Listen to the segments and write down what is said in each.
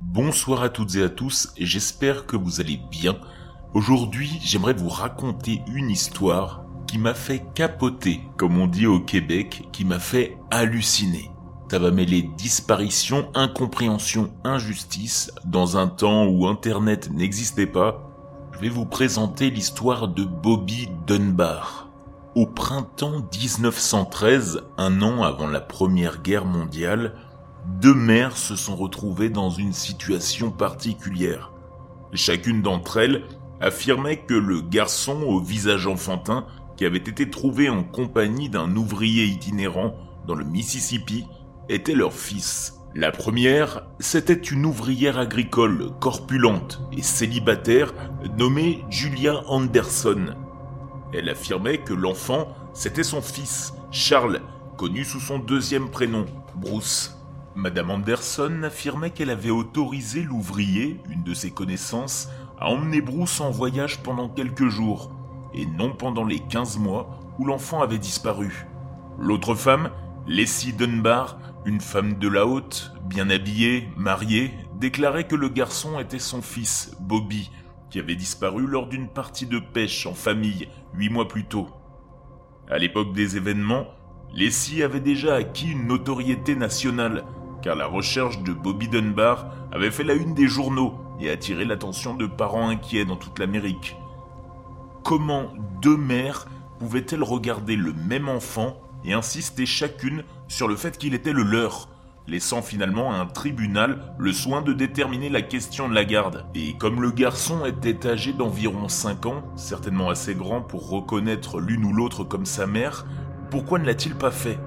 Bonsoir à toutes et à tous, j'espère que vous allez bien. Aujourd'hui, j'aimerais vous raconter une histoire qui m'a fait capoter, comme on dit au Québec, qui m'a fait halluciner. Ça va mêler disparition, incompréhension, injustice, dans un temps où Internet n'existait pas. Je vais vous présenter l'histoire de Bobby Dunbar. Au printemps 1913, un an avant la Première Guerre mondiale, deux mères se sont retrouvées dans une situation particulière. Chacune d'entre elles affirmait que le garçon au visage enfantin qui avait été trouvé en compagnie d'un ouvrier itinérant dans le Mississippi était leur fils. La première, c'était une ouvrière agricole corpulente et célibataire nommée Julia Anderson. Elle affirmait que l'enfant, c'était son fils, Charles, connu sous son deuxième prénom, Bruce. Madame Anderson affirmait qu'elle avait autorisé l'ouvrier, une de ses connaissances, à emmener Bruce en voyage pendant quelques jours, et non pendant les 15 mois où l'enfant avait disparu. L'autre femme, Leslie Dunbar, une femme de la haute, bien habillée, mariée, déclarait que le garçon était son fils, Bobby, qui avait disparu lors d'une partie de pêche en famille huit mois plus tôt. À l'époque des événements, Leslie avait déjà acquis une notoriété nationale, car la recherche de Bobby Dunbar avait fait la une des journaux et attiré l'attention de parents inquiets dans toute l'Amérique. Comment deux mères pouvaient-elles regarder le même enfant et insister chacune sur le fait qu'il était le leur, laissant finalement à un tribunal le soin de déterminer la question de la garde? Et comme le garçon était âgé d'environ 5 ans, certainement assez grand pour reconnaître l'une ou l'autre comme sa mère, pourquoi ne l'a-t-il pas fait?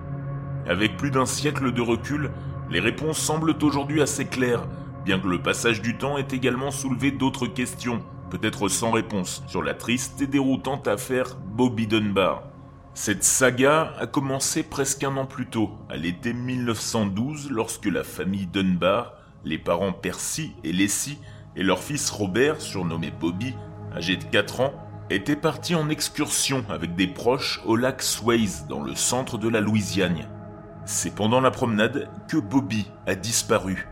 Avec plus d'un siècle de recul, les réponses semblent aujourd'hui assez claires, bien que le passage du temps ait également soulevé d'autres questions, peut-être sans réponse, sur la triste et déroutante affaire Bobby Dunbar. Cette saga a commencé presque un an plus tôt, à l'été 1912, lorsque la famille Dunbar, les parents Percy et Leslie, et leur fils Robert, surnommé Bobby, âgé de 4 ans, étaient partis en excursion avec des proches au lac Swayze, dans le centre de la Louisiane. C'est pendant la promenade que Bobby a disparu.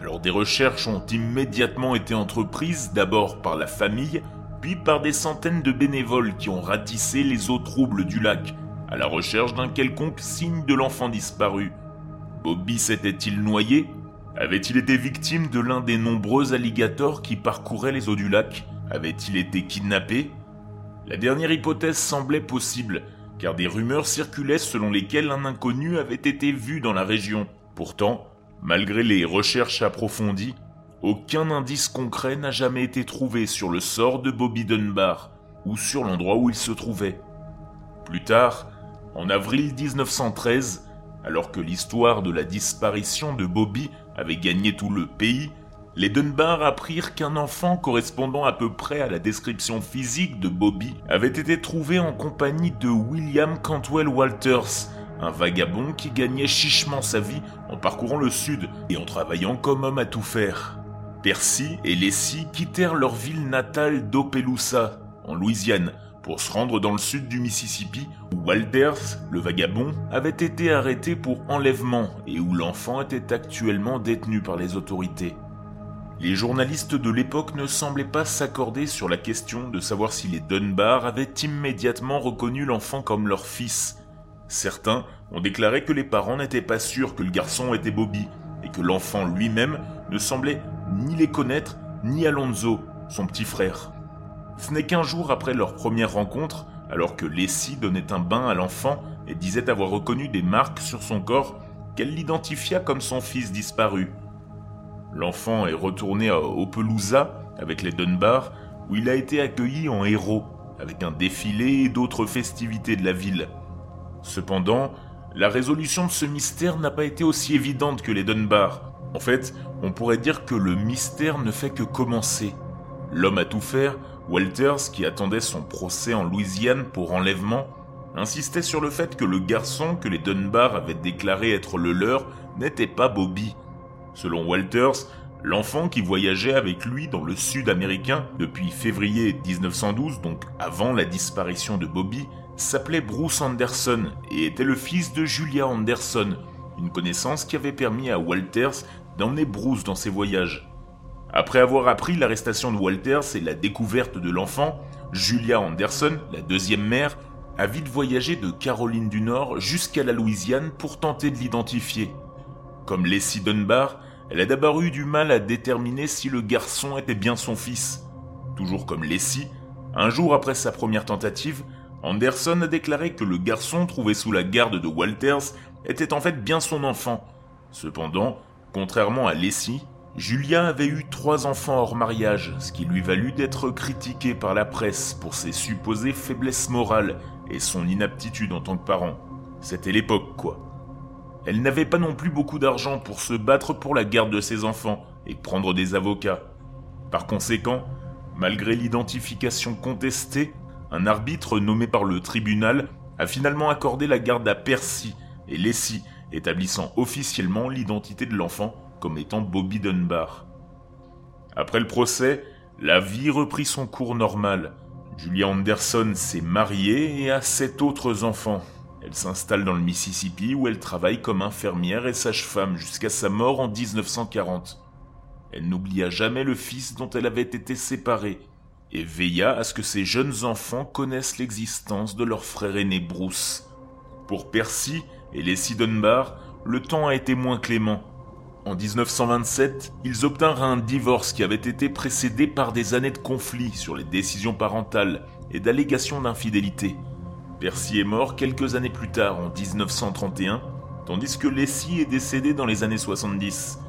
Alors des recherches ont immédiatement été entreprises d'abord par la famille, puis par des centaines de bénévoles qui ont ratissé les eaux troubles du lac, à la recherche d'un quelconque signe de l'enfant disparu. Bobby s'était-il noyé? Avait-il été victime de l'un des nombreux alligators qui parcouraient les eaux du lac? Avait-il été kidnappé? La dernière hypothèse semblait possible, car des rumeurs circulaient selon lesquelles un inconnu avait été vu dans la région. Pourtant, malgré les recherches approfondies, aucun indice concret n'a jamais été trouvé sur le sort de Bobby Dunbar ou sur l'endroit où il se trouvait. Plus tard, en avril 1913, alors que l'histoire de la disparition de Bobby avait gagné tout le pays, les Dunbar apprirent qu'un enfant correspondant à peu près à la description physique de Bobby avait été trouvé en compagnie de William Cantwell Walters, un vagabond qui gagnait chichement sa vie en parcourant le sud et en travaillant comme homme à tout faire. Percy et Leslie quittèrent leur ville natale d'Opelousas, en Louisiane, pour se rendre dans le sud du Mississippi, où Walters, le vagabond, avait été arrêté pour enlèvement et où l'enfant était actuellement détenu par les autorités. Les journalistes de l'époque ne semblaient pas s'accorder sur la question de savoir si les Dunbar avaient immédiatement reconnu l'enfant comme leur fils. Certains ont déclaré que les parents n'étaient pas sûrs que le garçon était Bobby et que l'enfant lui-même ne semblait ni les connaître ni Alonso, son petit frère. Ce n'est qu'un jour après leur première rencontre, alors que Leslie donnait un bain à l'enfant et disait avoir reconnu des marques sur son corps, qu'elle l'identifia comme son fils disparu. L'enfant est retourné à Opelousas avec les Dunbar, où il a été accueilli en héros, avec un défilé et d'autres festivités de la ville. Cependant, la résolution de ce mystère n'a pas été aussi évidente que les Dunbar. En fait, on pourrait dire que le mystère ne fait que commencer. L'homme à tout faire, Walters, qui attendait son procès en Louisiane pour enlèvement, insistait sur le fait que le garçon que les Dunbar avaient déclaré être le leur n'était pas Bobby, Selon Walters, l'enfant qui voyageait avec lui dans le sud américain depuis février 1912, donc avant la disparition de Bobby, s'appelait Bruce Anderson et était le fils de Julia Anderson, une connaissance qui avait permis à Walters d'emmener Bruce dans ses voyages. Après avoir appris l'arrestation de Walters et la découverte de l'enfant, Julia Anderson, la deuxième mère, a vite voyagé de Caroline du Nord jusqu'à la Louisiane pour tenter de l'identifier. Comme Leslie Dunbar, elle a d'abord eu du mal à déterminer si le garçon était bien son fils. Toujours comme Leslie, un jour après sa première tentative, Anderson a déclaré que le garçon trouvé sous la garde de Walters était en fait bien son enfant. Cependant, contrairement à Leslie, Julia avait eu trois enfants hors mariage, ce qui lui valut d'être critiqué par la presse pour ses supposées faiblesses morales et son inaptitude en tant que parent. C'était l'époque, quoi. Elle n'avait pas non plus beaucoup d'argent pour se battre pour la garde de ses enfants et prendre des avocats. Par conséquent, malgré l'identification contestée, un arbitre nommé par le tribunal a finalement accordé la garde à Percy et Leslie, établissant officiellement l'identité de l'enfant comme étant Bobby Dunbar. Après le procès, la vie reprit son cours normal. Julia Anderson s'est mariée et a sept autres enfants. Elle s'installe dans le Mississippi où elle travaille comme infirmière et sage-femme jusqu'à sa mort en 1940. Elle n'oublia jamais le fils dont elle avait été séparée et veilla à ce que ses jeunes enfants connaissent l'existence de leur frère aîné Bruce. Pour Percy et les Dunbar, le temps a été moins clément. En 1927, ils obtinrent un divorce qui avait été précédé par des années de conflits sur les décisions parentales et d'allégations d'infidélité. Percy est mort quelques années plus tard, en 1931, tandis que Leslie est décédé dans les années 70.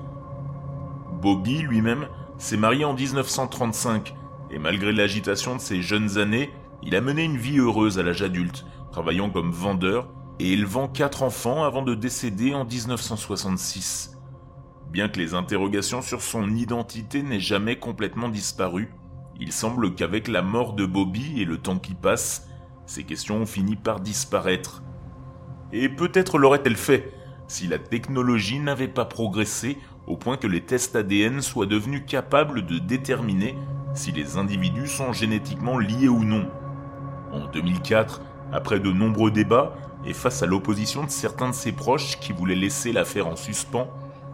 Bobby lui-même s'est marié en 1935, et malgré l'agitation de ses jeunes années, il a mené une vie heureuse à l'âge adulte, travaillant comme vendeur et élevant quatre enfants avant de décéder en 1966. Bien que les interrogations sur son identité n'aient jamais complètement disparu, il semble qu'avec la mort de Bobby et le temps qui passe, ces questions ont fini par disparaître. Et peut-être l'aurait-elle fait si la technologie n'avait pas progressé au point que les tests ADN soient devenus capables de déterminer si les individus sont génétiquement liés ou non. En 2004, après de nombreux débats et face à l'opposition de certains de ses proches qui voulaient laisser l'affaire en suspens,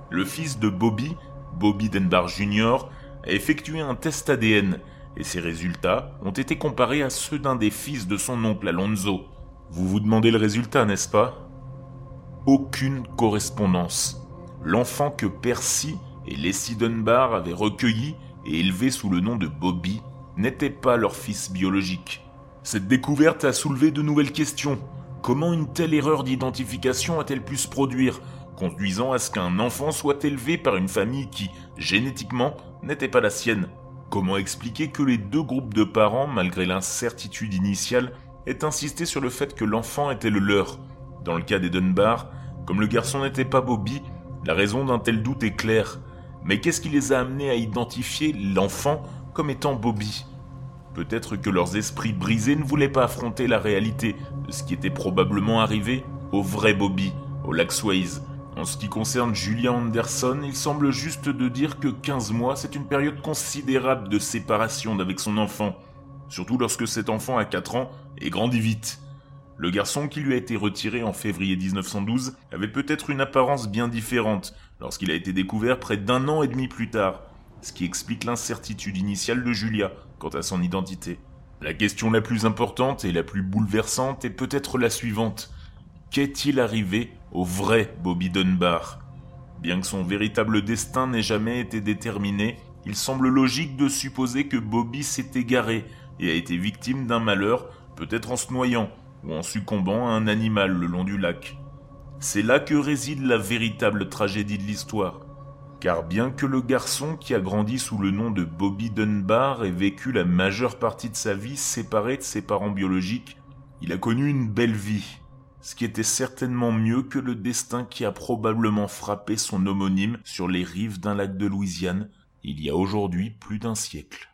le fils de Bobby, Bobby Denbar Jr., a effectué un test ADN et ses résultats ont été comparés à ceux d'un des fils de son oncle Alonzo. Vous vous demandez le résultat, n'est-ce pas? Aucune correspondance. L'enfant que Percy et Leslie Dunbar avaient recueilli et élevé sous le nom de Bobby n'était pas leur fils biologique. Cette découverte a soulevé de nouvelles questions. Comment une telle erreur d'identification a-t-elle pu se produire conduisant à ce qu'un enfant soit élevé par une famille qui, génétiquement, n'était pas la sienne? Comment expliquer que les deux groupes de parents, malgré l'incertitude initiale, aient insisté sur le fait que l'enfant était le leur? Dans le cas des Dunbar, comme le garçon n'était pas Bobby, la raison d'un tel doute est claire. Mais qu'est-ce qui les a amenés à identifier l'enfant comme étant Bobby? Peut-être que leurs esprits brisés ne voulaient pas affronter la réalité de ce qui était probablement arrivé au vrai Bobby, au lac en ce qui concerne Julia Anderson, il semble juste de dire que 15 mois, c'est une période considérable de séparation d'avec son enfant, surtout lorsque cet enfant a 4 ans et grandit vite. Le garçon qui lui a été retiré en février 1912 avait peut-être une apparence bien différente lorsqu'il a été découvert près d'un an et demi plus tard, ce qui explique l'incertitude initiale de Julia quant à son identité. La question la plus importante et la plus bouleversante est peut-être la suivante. Qu'est-il arrivé au vrai Bobby Dunbar. Bien que son véritable destin n'ait jamais été déterminé, il semble logique de supposer que Bobby s'est égaré et a été victime d'un malheur, peut-être en se noyant ou en succombant à un animal le long du lac. C'est là que réside la véritable tragédie de l'histoire. Car bien que le garçon qui a grandi sous le nom de Bobby Dunbar ait vécu la majeure partie de sa vie séparé de ses parents biologiques, il a connu une belle vie ce qui était certainement mieux que le destin qui a probablement frappé son homonyme sur les rives d'un lac de Louisiane il y a aujourd'hui plus d'un siècle.